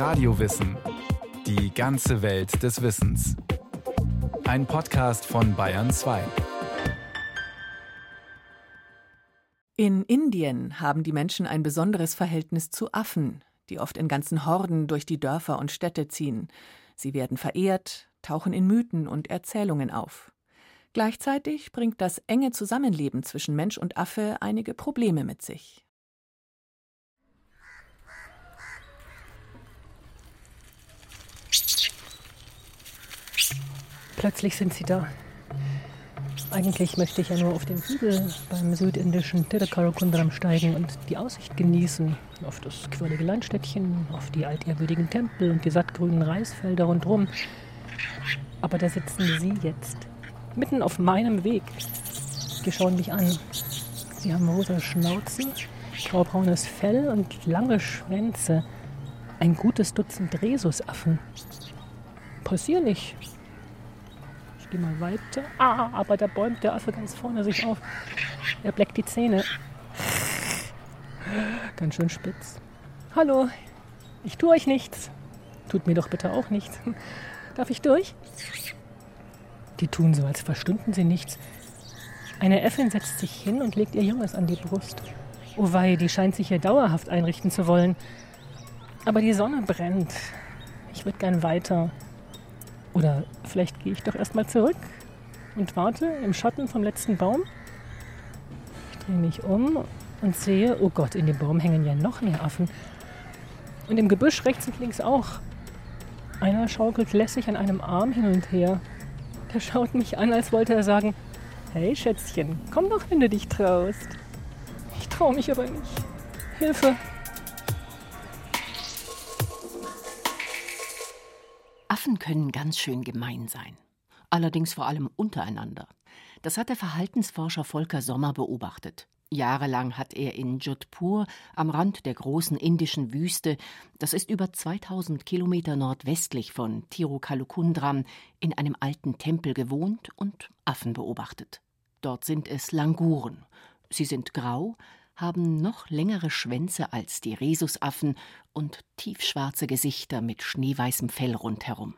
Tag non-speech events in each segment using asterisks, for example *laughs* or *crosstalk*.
Radiowissen. Die ganze Welt des Wissens. Ein Podcast von Bayern 2. In Indien haben die Menschen ein besonderes Verhältnis zu Affen, die oft in ganzen Horden durch die Dörfer und Städte ziehen. Sie werden verehrt, tauchen in Mythen und Erzählungen auf. Gleichzeitig bringt das enge Zusammenleben zwischen Mensch und Affe einige Probleme mit sich. Plötzlich sind sie da. Eigentlich möchte ich ja nur auf den Hügel beim südindischen Tirukarakundaram steigen und die Aussicht genießen. Auf das quirlige Landstädtchen, auf die altehrwürdigen Tempel und die sattgrünen Reisfelder rundherum. Aber da sitzen sie jetzt, mitten auf meinem Weg. Die schauen mich an. Sie haben rosa Schnauzen, graubraunes Fell und lange Schwänze. Ein gutes Dutzend Rhesusaffen. Passier nicht, geh mal weiter. Ah, aber da bäumt der Affe ganz vorne sich auf. Er bleckt die Zähne. Ganz schön spitz. Hallo, ich tue euch nichts. Tut mir doch bitte auch nichts. Darf ich durch? Die tun so, als verstünden sie nichts. Eine Äffin setzt sich hin und legt ihr Junges an die Brust. Oh wei, die scheint sich hier dauerhaft einrichten zu wollen. Aber die Sonne brennt. Ich würde gern weiter. Oder vielleicht gehe ich doch erstmal zurück und warte im Schatten vom letzten Baum. Ich drehe mich um und sehe, oh Gott, in dem Baum hängen ja noch mehr Affen. Und im Gebüsch rechts und links auch. Einer schaukelt lässig an einem Arm hin und her. Der schaut mich an, als wollte er sagen, hey Schätzchen, komm doch, wenn du dich traust. Ich traue mich aber nicht. Hilfe, Affen können ganz schön gemein sein. Allerdings vor allem untereinander. Das hat der Verhaltensforscher Volker Sommer beobachtet. Jahrelang hat er in Jodhpur am Rand der großen indischen Wüste, das ist über 2000 Kilometer nordwestlich von Tirukalukundram, in einem alten Tempel gewohnt und Affen beobachtet. Dort sind es Languren. Sie sind grau, haben noch längere Schwänze als die Rhesusaffen und tiefschwarze Gesichter mit schneeweißem Fell rundherum.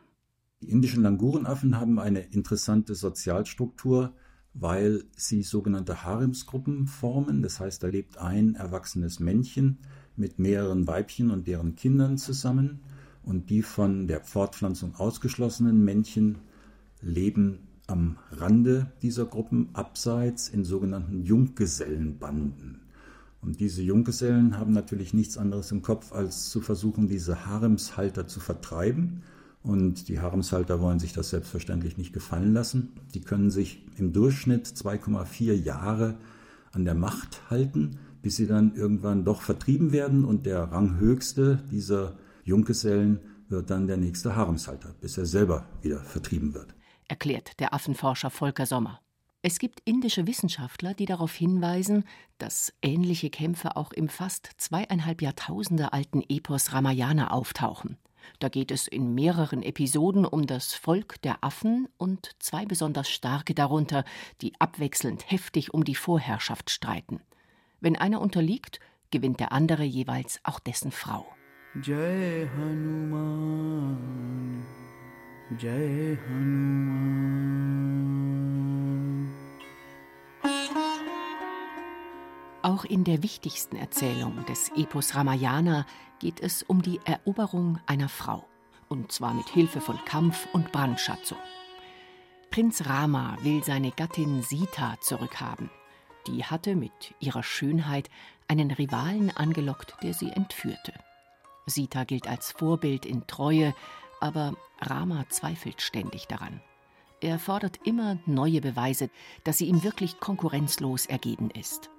Die indischen Langurenaffen haben eine interessante Sozialstruktur, weil sie sogenannte Haremsgruppen formen. Das heißt, da lebt ein erwachsenes Männchen mit mehreren Weibchen und deren Kindern zusammen. Und die von der Fortpflanzung ausgeschlossenen Männchen leben am Rande dieser Gruppen abseits in sogenannten Junggesellenbanden. Und diese Junggesellen haben natürlich nichts anderes im Kopf, als zu versuchen, diese Haremshalter zu vertreiben. Und die Haremshalter wollen sich das selbstverständlich nicht gefallen lassen. Die können sich im Durchschnitt 2,4 Jahre an der Macht halten, bis sie dann irgendwann doch vertrieben werden. Und der Ranghöchste dieser Junggesellen wird dann der nächste Haremshalter, bis er selber wieder vertrieben wird. Erklärt der Affenforscher Volker Sommer. Es gibt indische Wissenschaftler, die darauf hinweisen, dass ähnliche Kämpfe auch im fast zweieinhalb Jahrtausende alten Epos Ramayana auftauchen. Da geht es in mehreren Episoden um das Volk der Affen und zwei besonders starke darunter, die abwechselnd heftig um die Vorherrschaft streiten. Wenn einer unterliegt, gewinnt der andere jeweils auch dessen Frau. Jai Hanuman, Jai Hanuman. Auch in der wichtigsten Erzählung des Epos Ramayana geht es um die Eroberung einer Frau, und zwar mit Hilfe von Kampf und Brandschatzung. Prinz Rama will seine Gattin Sita zurückhaben. Die hatte mit ihrer Schönheit einen Rivalen angelockt, der sie entführte. Sita gilt als Vorbild in Treue, aber Rama zweifelt ständig daran. Er fordert immer neue Beweise, dass sie ihm wirklich konkurrenzlos ergeben ist.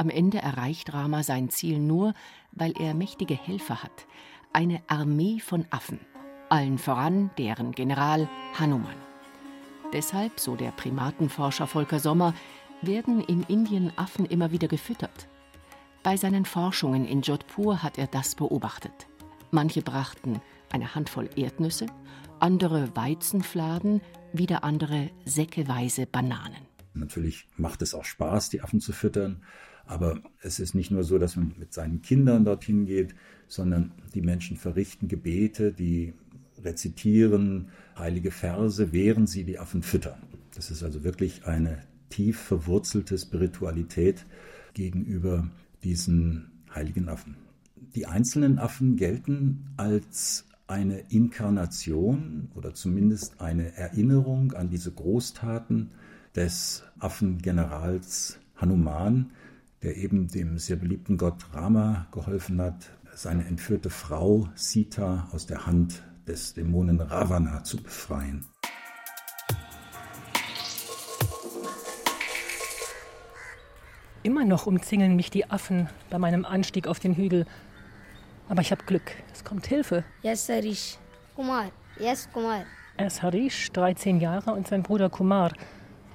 Am Ende erreicht Rama sein Ziel nur, weil er mächtige Helfer hat, eine Armee von Affen, allen voran deren General Hanuman. Deshalb, so der Primatenforscher Volker Sommer, werden in Indien Affen immer wieder gefüttert. Bei seinen Forschungen in Jodhpur hat er das beobachtet. Manche brachten eine Handvoll Erdnüsse, andere Weizenfladen, wieder andere säckeweise Bananen. Natürlich macht es auch Spaß, die Affen zu füttern. Aber es ist nicht nur so, dass man mit seinen Kindern dorthin geht, sondern die Menschen verrichten Gebete, die rezitieren heilige Verse, während sie die Affen füttern. Das ist also wirklich eine tief verwurzelte Spiritualität gegenüber diesen heiligen Affen. Die einzelnen Affen gelten als eine Inkarnation oder zumindest eine Erinnerung an diese Großtaten des Affengenerals Hanuman, der eben dem sehr beliebten Gott Rama geholfen hat, seine entführte Frau Sita aus der Hand des Dämonen Ravana zu befreien. Immer noch umzingeln mich die Affen bei meinem Anstieg auf den Hügel. Aber ich habe Glück. Es kommt Hilfe. Yes, Harish. Kumar. Yes, Kumar. Er ist Harish, 13 Jahre, und sein Bruder Kumar.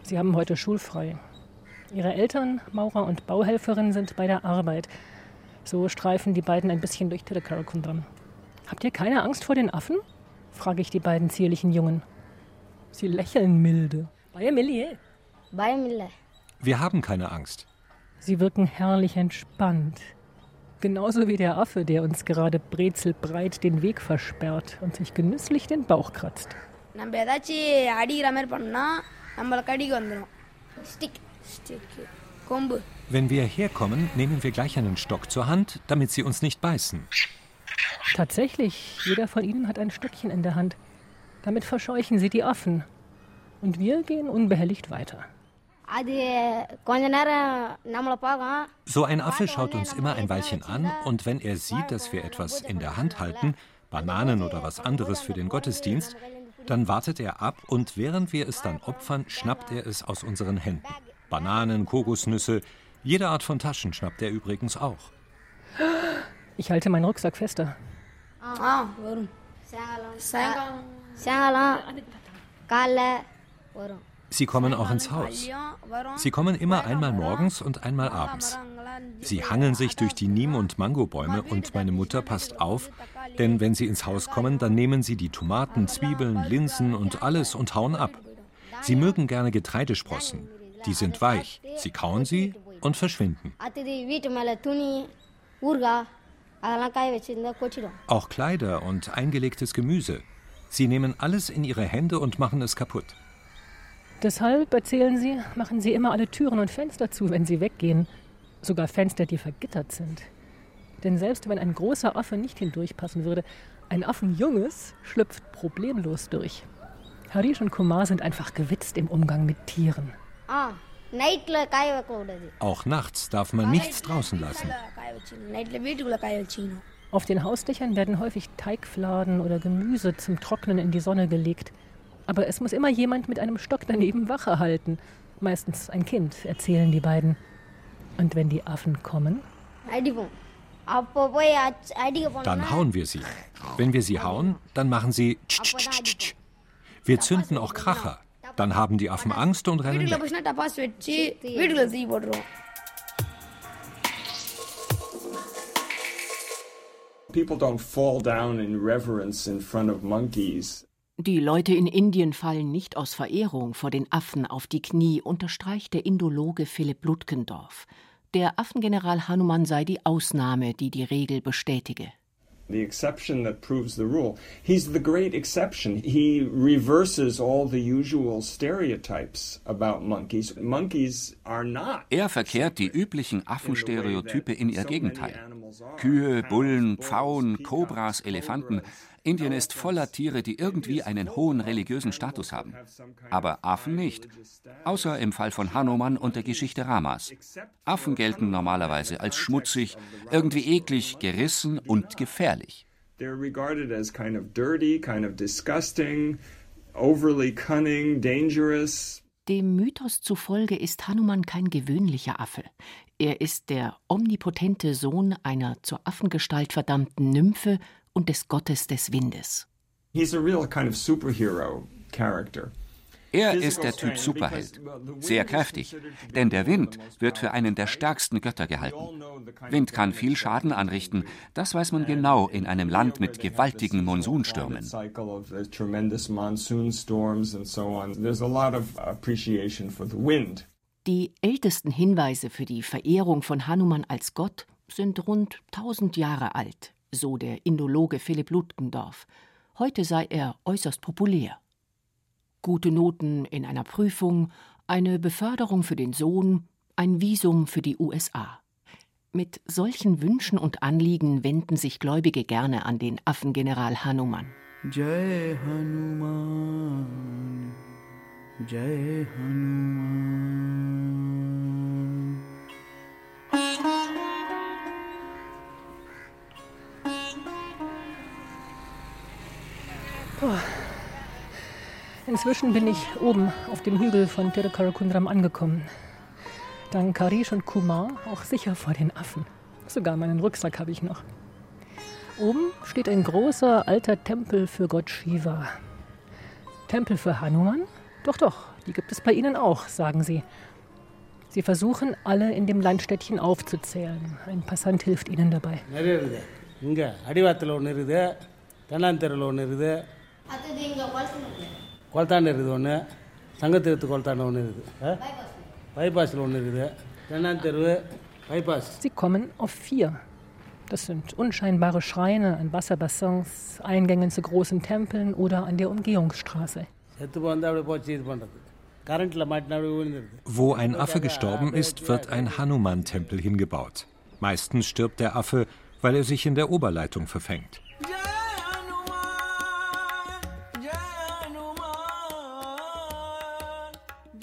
Sie haben heute schulfrei. Ihre Eltern, Maurer und Bauhelferin, sind bei der Arbeit. So streifen die beiden ein bisschen durch Tirukarakunram. Habt ihr keine Angst vor den Affen? frage ich die beiden zierlichen Jungen. Sie lächeln milde. Wir haben keine Angst. Sie wirken herrlich entspannt. Genauso wie der Affe, der uns gerade brezelbreit den Weg versperrt und sich genüsslich den Bauch kratzt. Wenn wir herkommen, nehmen wir gleich einen Stock zur Hand, damit sie uns nicht beißen. Tatsächlich, jeder von ihnen hat ein Stöckchen in der Hand. Damit verscheuchen sie die Affen. Und wir gehen unbehelligt weiter. So ein Affe schaut uns immer ein Weilchen an und wenn er sieht, dass wir etwas in der Hand halten, Bananen oder was anderes für den Gottesdienst, dann wartet er ab und während wir es dann opfern, schnappt er es aus unseren Händen. Bananen, Kokosnüsse, jede Art von Taschen schnappt er übrigens auch. Ich halte meinen Rucksack fester. Ah, warum? Sie kommen auch ins Haus. Sie kommen immer einmal morgens und einmal abends. Sie hangeln sich durch die Niem- und Mangobäume und meine Mutter passt auf, denn wenn sie ins Haus kommen, dann nehmen sie die Tomaten, Zwiebeln, Linsen und alles und hauen ab. Sie mögen gerne Getreidesprossen. Die sind weich. Sie kauen sie und verschwinden. Auch Kleider und eingelegtes Gemüse. Sie nehmen alles in ihre Hände und machen es kaputt. Deshalb, erzählen sie, machen sie immer alle Türen und Fenster zu, wenn sie weggehen. Sogar Fenster, die vergittert sind. Denn selbst wenn ein großer Affe nicht hindurchpassen würde, ein Affenjunges schlüpft problemlos durch. Harish und Kumar sind einfach gewitzt im Umgang mit Tieren. Auch nachts darf man nichts draußen lassen. Auf den Hausdächern werden häufig Teigfladen oder Gemüse zum Trocknen in die Sonne gelegt. Aber es muss immer jemand mit einem Stock daneben Wache halten. Meistens ein Kind, erzählen die beiden. Und wenn die Affen kommen? Dann hauen wir sie. Wenn wir sie hauen, dann machen sie tsch, tsch, tsch, tsch. Wir zünden auch Kracher. Dann haben die Affen Angst und rennen weg. People don't fall down in reverence in front of monkeys. Die Leute in Indien fallen nicht aus Verehrung vor den Affen auf die Knie, unterstreicht der Indologe Philipp Ludkendorf. Der Affengeneral Hanuman sei die Ausnahme, die die Regel bestätige. The exception that proves the rule. He's the great exception. He reverses all the usual stereotypes about monkeys. Monkeys are not. Er verkehrt die üblichen Affenstereotype in ihr Gegenteil. Kühe, Bullen, Pfauen, Kobras, Elefanten. Indien ist voller Tiere, die irgendwie einen hohen religiösen Status haben. Aber Affen nicht. Außer im Fall von Hanuman und der Geschichte Ramas. Affen gelten normalerweise als schmutzig, irgendwie eklig, gerissen und gefährlich. They're regarded as kind of dirty, kind of disgusting, overly cunning, dangerous. Dem Mythos zufolge ist Hanuman kein gewöhnlicher Affe. Er ist der omnipotente Sohn einer zur Affengestalt verdammten Nymphe und des Gottes des Windes. Er ist der Typ Superheld. Sehr kräftig, denn der Wind wird für einen der stärksten Götter gehalten. Wind kann viel Schaden anrichten, das weiß man genau in einem Land mit gewaltigen Monsunstürmen. Die ältesten Hinweise für die Verehrung von Hanuman als Gott sind rund 1000 Jahre alt, so der Indologe Philipp Ludgendorff. Heute sei er äußerst populär. Gute Noten in einer Prüfung, eine Beförderung für den Sohn, ein Visum für die USA. Mit solchen Wünschen und Anliegen wenden sich Gläubige gerne an den Affengeneral Hanuman. Jai Hanuman, Jai Hanuman. Inzwischen bin ich oben auf dem Hügel von Tirukarakunram angekommen. Dank Karish und Kumar auch sicher vor den Affen. Sogar meinen Rucksack habe ich noch. Oben steht ein großer alter Tempel für Gott Shiva. Tempel für Hanuman? Doch, doch, die gibt es bei Ihnen auch, sagen Sie. Sie versuchen, alle in dem Landstädtchen aufzuzählen. Ein Passant hilft Ihnen dabei. கொளத்தாண்டு இருக்குது ஒன்று சங்கத்திருத்து கொளத்தாண்டு ஒன்று இருக்குது பைபாஸில் ஒன்று இருக்குது தென்னான் தெருவு bypass Sie kommen auf vier. Das sind unscheinbare Schreine an Wasserbassins, Eingängen zu großen Tempeln oder an der Umgehungsstraße. Wo ein Affe gestorben ist, wird ein Hanuman-Tempel hingebaut. Meistens stirbt der Affe, weil er sich in der Oberleitung verfängt.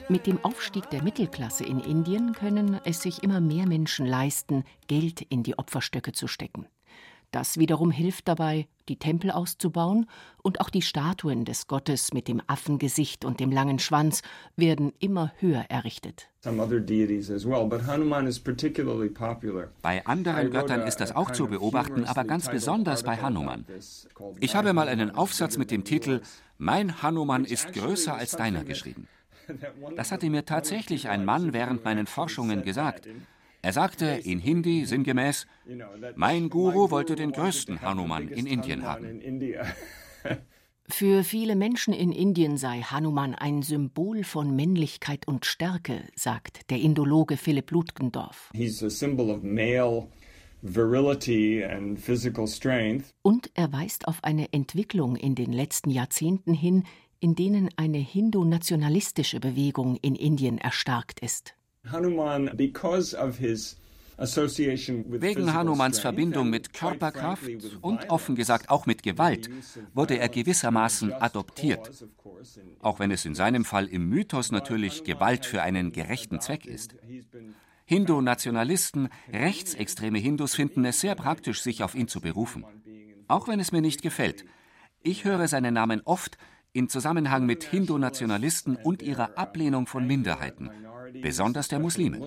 Mit dem Aufstieg der Mittelklasse in Indien können es sich immer mehr Menschen leisten, Geld in die Opferstöcke zu stecken. Das wiederum hilft dabei, die Tempel auszubauen, und auch die Statuen des Gottes mit dem Affengesicht und dem langen Schwanz werden immer höher errichtet. Bei anderen Göttern ist das auch zu beobachten, aber ganz besonders bei Hanuman. Ich habe mal einen Aufsatz mit dem Titel Mein Hanuman ist größer als deiner geschrieben. Das hatte mir tatsächlich ein Mann während meinen Forschungen gesagt. Er sagte in Hindi sinngemäß, mein Guru wollte den größten Hanuman in Indien haben. *laughs* *laughs* Für viele Menschen in Indien sei Hanuman ein Symbol von Männlichkeit und Stärke, sagt der Indologe Philipp Ludgendorff. Und er weist auf eine Entwicklung in den letzten Jahrzehnten hin, in denen eine hindu-nationalistische Bewegung in Indien erstarkt ist. Wegen Hanumans Verbindung mit Körperkraft und offen gesagt auch mit Gewalt wurde er gewissermaßen adoptiert, auch wenn es in seinem Fall im Mythos natürlich Gewalt für einen gerechten Zweck ist. Hindu-Nationalisten, rechtsextreme Hindus finden es sehr praktisch, sich auf ihn zu berufen. Auch wenn es mir nicht gefällt. Ich höre seinen Namen oft, in Zusammenhang mit Hindu-Nationalisten und ihrer Ablehnung von Minderheiten, besonders der Muslime.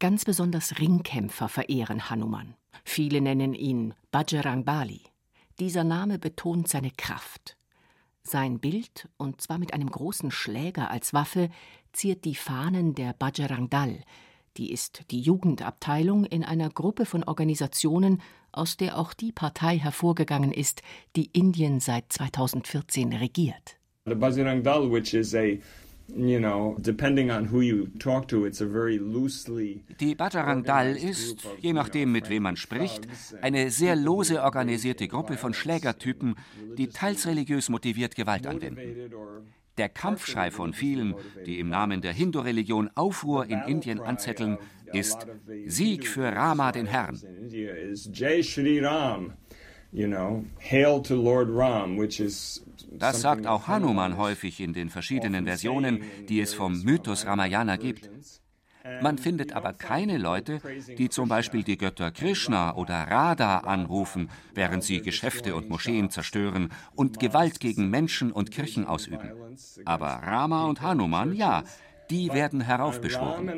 Ganz besonders Ringkämpfer verehren Hanuman. Viele nennen ihn Bajrang Bali. Dieser Name betont seine Kraft. Sein Bild, und zwar mit einem großen Schläger als Waffe, ziert die Fahnen der Bajrang Dal, die ist die Jugendabteilung in einer Gruppe von Organisationen, aus der auch die Partei hervorgegangen ist, die Indien seit 2014 regiert. Die Bajrang Dal ist, je nachdem mit wem man spricht, eine sehr lose organisierte Gruppe von Schlägertypen, die teils religiös motiviert Gewalt anwenden. Der Kampfschrei von vielen, die im Namen der Hindu-Religion Aufruhr in Indien anzetteln, ist Sieg für Rama, den Herrn. Das sagt auch Hanuman häufig in den verschiedenen Versionen, die es vom Mythos Ramayana gibt. Man findet aber keine Leute, die zum Beispiel die Götter Krishna oder Radha anrufen, während sie Geschäfte und Moscheen zerstören und Gewalt gegen Menschen und Kirchen ausüben. Aber Rama und Hanuman, ja, die werden heraufbeschworen.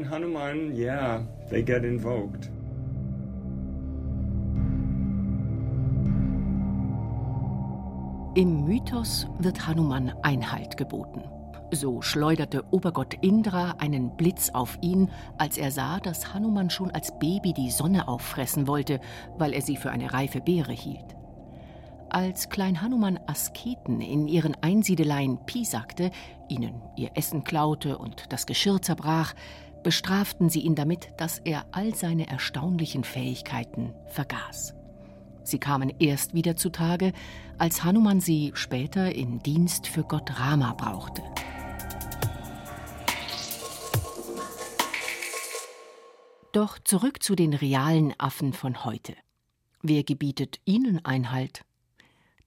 Im Mythos wird Hanuman Einhalt geboten. So schleuderte Obergott Indra einen Blitz auf ihn, als er sah, dass Hanuman schon als Baby die Sonne auffressen wollte, weil er sie für eine reife Beere hielt. Als Klein Hanuman Asketen in ihren Einsiedeleien piesagte, ihnen ihr Essen klaute und das Geschirr zerbrach, bestraften sie ihn damit, dass er all seine erstaunlichen Fähigkeiten vergaß. Sie kamen erst wieder zutage, als Hanuman sie später in Dienst für Gott Rama brauchte. Doch zurück zu den realen Affen von heute. Wer gebietet ihnen Einhalt?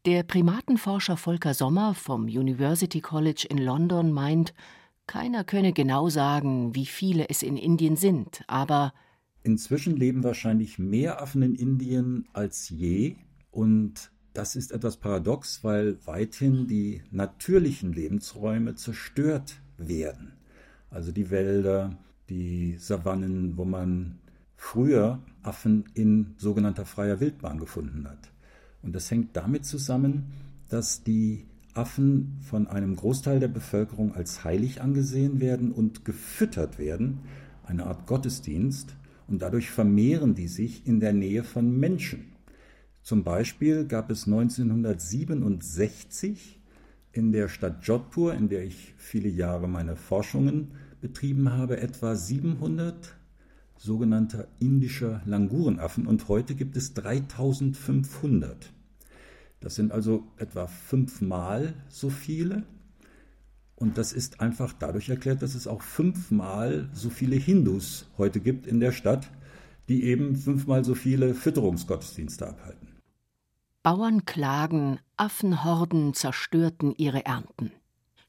Der Primatenforscher Volker Sommer vom University College in London meint, keiner könne genau sagen, wie viele es in Indien sind, aber Inzwischen leben wahrscheinlich mehr Affen in Indien als je und das ist etwas paradox, weil weithin die natürlichen Lebensräume zerstört werden. Also die Wälder, die Savannen, wo man früher Affen in sogenannter freier Wildbahn gefunden hat. Und das hängt damit zusammen, dass die Affen von einem Großteil der Bevölkerung als heilig angesehen werden und gefüttert werden, eine Art Gottesdienst, und dadurch vermehren die sich in der Nähe von Menschen. Zum Beispiel gab es 1967 in der Stadt Jodhpur, in der ich viele Jahre meine Forschungen betrieben habe, etwa 700 sogenannter indischer Langurenaffen und heute gibt es 3500. Das sind also etwa fünfmal so viele. Und das ist einfach dadurch erklärt, dass es auch fünfmal so viele Hindus heute gibt in der Stadt, die eben fünfmal so viele Fütterungsgottesdienste abhalten. Bauern klagen, Affenhorden zerstörten ihre Ernten.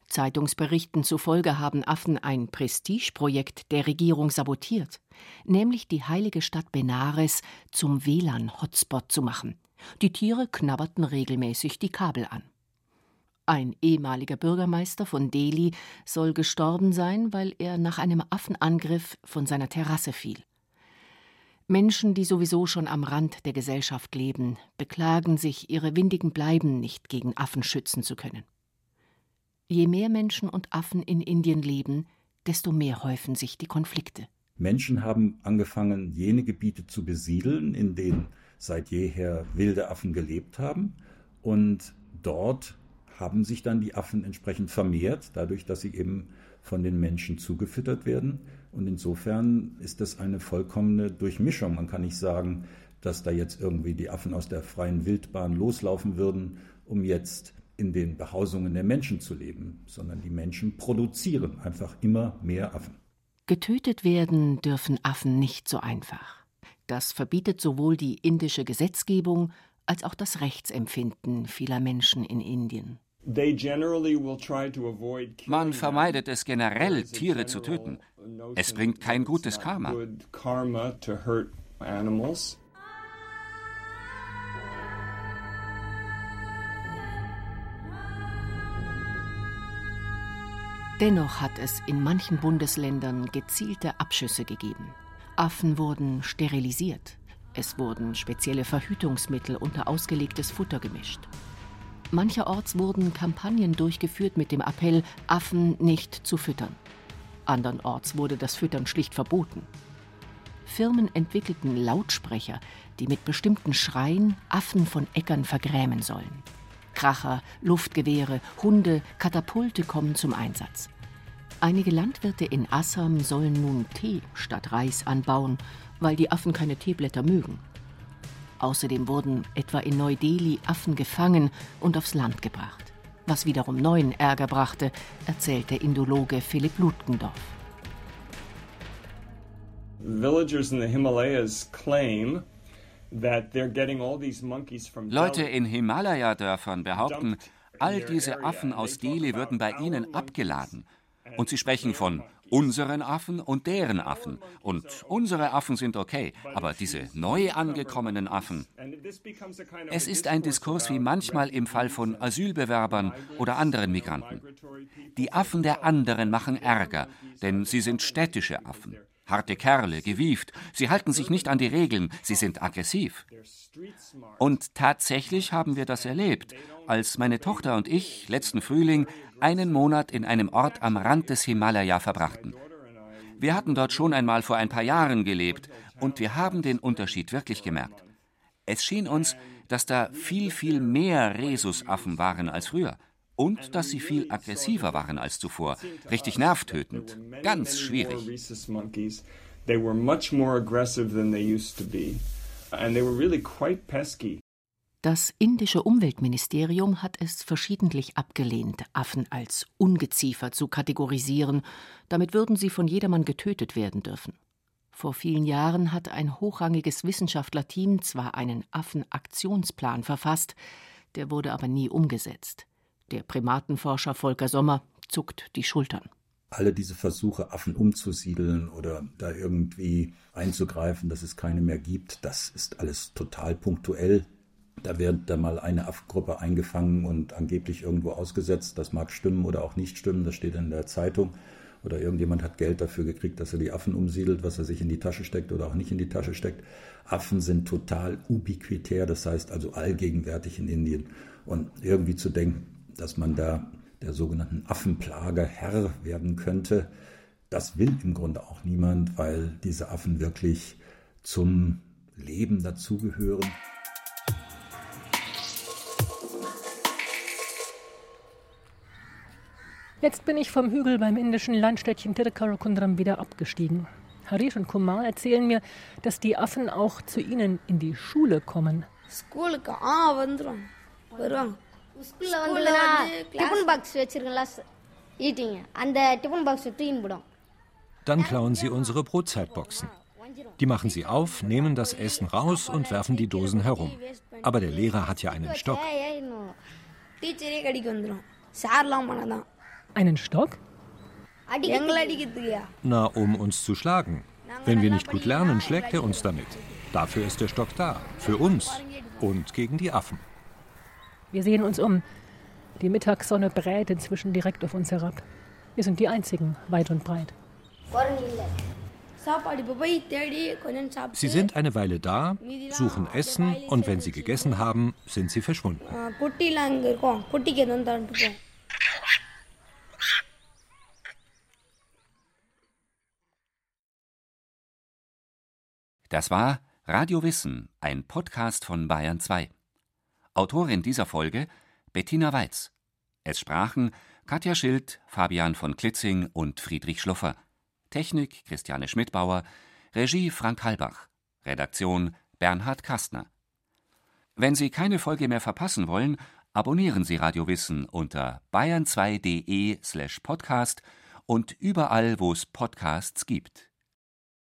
Zeitungsberichten zufolge haben Affen ein Prestigeprojekt der Regierung sabotiert, nämlich die heilige Stadt Benares zum WLAN-Hotspot zu machen. Die Tiere knabberten regelmäßig die Kabel an. Ein ehemaliger Bürgermeister von Delhi soll gestorben sein, weil er nach einem Affenangriff von seiner Terrasse fiel. Menschen, die sowieso schon am Rand der Gesellschaft leben, beklagen sich, ihre windigen Bleiben nicht gegen Affen schützen zu können. Je mehr Menschen und Affen in Indien leben, desto mehr häufen sich die Konflikte. Menschen haben angefangen, jene Gebiete zu besiedeln, in denen seit jeher wilde Affen gelebt haben. Und dort haben sich dann die Affen entsprechend vermehrt, dadurch, dass sie eben von den Menschen zugefüttert werden. Und insofern ist das eine vollkommene Durchmischung. Man kann nicht sagen, dass da jetzt irgendwie die Affen aus der freien Wildbahn loslaufen würden, um jetzt in den Behausungen der Menschen zu leben, sondern die Menschen produzieren einfach immer mehr Affen. Getötet werden dürfen Affen nicht so einfach. Das verbietet sowohl die indische Gesetzgebung als auch das Rechtsempfinden vieler Menschen in Indien. Man vermeidet es generell, Tiere zu töten. Es bringt kein gutes Karma. Dennoch hat es in manchen Bundesländern gezielte Abschüsse gegeben. Affen wurden sterilisiert. Es wurden spezielle Verhütungsmittel unter ausgelegtes Futter gemischt. Mancherorts wurden Kampagnen durchgeführt mit dem Appell, Affen nicht zu füttern. Andernorts wurde das Füttern schlicht verboten. Firmen entwickelten Lautsprecher, die mit bestimmten Schreien Affen von Äckern vergrämen sollen. Kracher, Luftgewehre, Hunde, Katapulte kommen zum Einsatz. Einige Landwirte in Assam sollen nun Tee statt Reis anbauen, weil die Affen keine Teeblätter mögen. Außerdem wurden etwa in Neu-Delhi Affen gefangen und aufs Land gebracht. Was wiederum neuen Ärger brachte, erzählt der Indologe Philipp Ludgendorff. Villagers in the Himalayas claim Leute in Himalaya-Dörfern behaupten, all diese Affen aus Delhi würden bei ihnen abgeladen. Und sie sprechen von unseren Affen und deren Affen. Und unsere Affen sind okay, aber diese neu angekommenen Affen. Es ist ein Diskurs wie manchmal im Fall von Asylbewerbern oder anderen Migranten. Die Affen der anderen machen Ärger, denn sie sind städtische Affen. Harte Kerle, gewieft, sie halten sich nicht an die Regeln, sie sind aggressiv. Und tatsächlich haben wir das erlebt, als meine Tochter und ich letzten Frühling einen Monat in einem Ort am Rand des Himalaya verbrachten. Wir hatten dort schon einmal vor ein paar Jahren gelebt und wir haben den Unterschied wirklich gemerkt. Es schien uns, dass da viel, viel mehr Rhesusaffen waren als früher. Und dass sie viel aggressiver waren als zuvor. Richtig nervtötend. Ganz schwierig. They were much more aggressive than they used to be. And they were really quite pesky. Das indische Umweltministerium hat es verschiedentlich abgelehnt, Affen als Ungeziefer zu kategorisieren, damit würden sie von jedermann getötet werden dürfen. Vor vielen Jahren hat ein hochrangiges Wissenschaftlerteam zwar einen Affenaktionsplan verfasst, der wurde aber nie umgesetzt. Der Primatenforscher Volker Sommer zuckt die Schultern alle diese Versuche, Affen umzusiedeln oder da irgendwie einzugreifen, dass es keine mehr gibt, das ist alles total punktuell. Da wird da mal eine Affengruppe eingefangen und angeblich irgendwo ausgesetzt. Das mag stimmen oder auch nicht stimmen, das steht in der Zeitung. Oder irgendjemand hat Geld dafür gekriegt, dass er die Affen umsiedelt, was er sich in die Tasche steckt oder auch nicht in die Tasche steckt. Affen sind total ubiquitär, das heißt also allgegenwärtig in Indien. Und irgendwie zu denken, dass man da der sogenannten Affenplage Herr werden könnte, das will im Grunde auch niemand, weil diese Affen wirklich zum Leben dazugehören. Jetzt bin ich vom Hügel beim indischen Landstädtchen Tirukarakunram wieder abgestiegen. Harish und Kumar erzählen mir, dass die Affen auch zu ihnen in die Schule kommen. Dann klauen sie unsere Brotzeitboxen. Die machen sie auf, nehmen das Essen raus und werfen die Dosen herum. Aber der Lehrer hat ja einen Stock. Einen Stock? Na, um uns zu schlagen. Wenn wir nicht gut lernen, schlägt er uns damit. Dafür ist der Stock da. Für uns. Und gegen die Affen. Wir sehen uns um. Die Mittagssonne brät inzwischen direkt auf uns herab. Wir sind die Einzigen, weit und breit. Sie sind eine Weile da, suchen Essen und wenn sie gegessen haben, sind sie verschwunden. Das war Radio Wissen, ein Podcast von Bayern 2. Autorin dieser Folge Bettina Weiz. Es sprachen Katja Schild, Fabian von Klitzing und Friedrich Schluffer. Technik Christiane Schmidbauer, Regie Frank Halbach, Redaktion Bernhard Kastner. Wenn Sie keine Folge mehr verpassen wollen, abonnieren Sie Radio Wissen unter bayern2.de slash podcast und überall, wo es Podcasts gibt.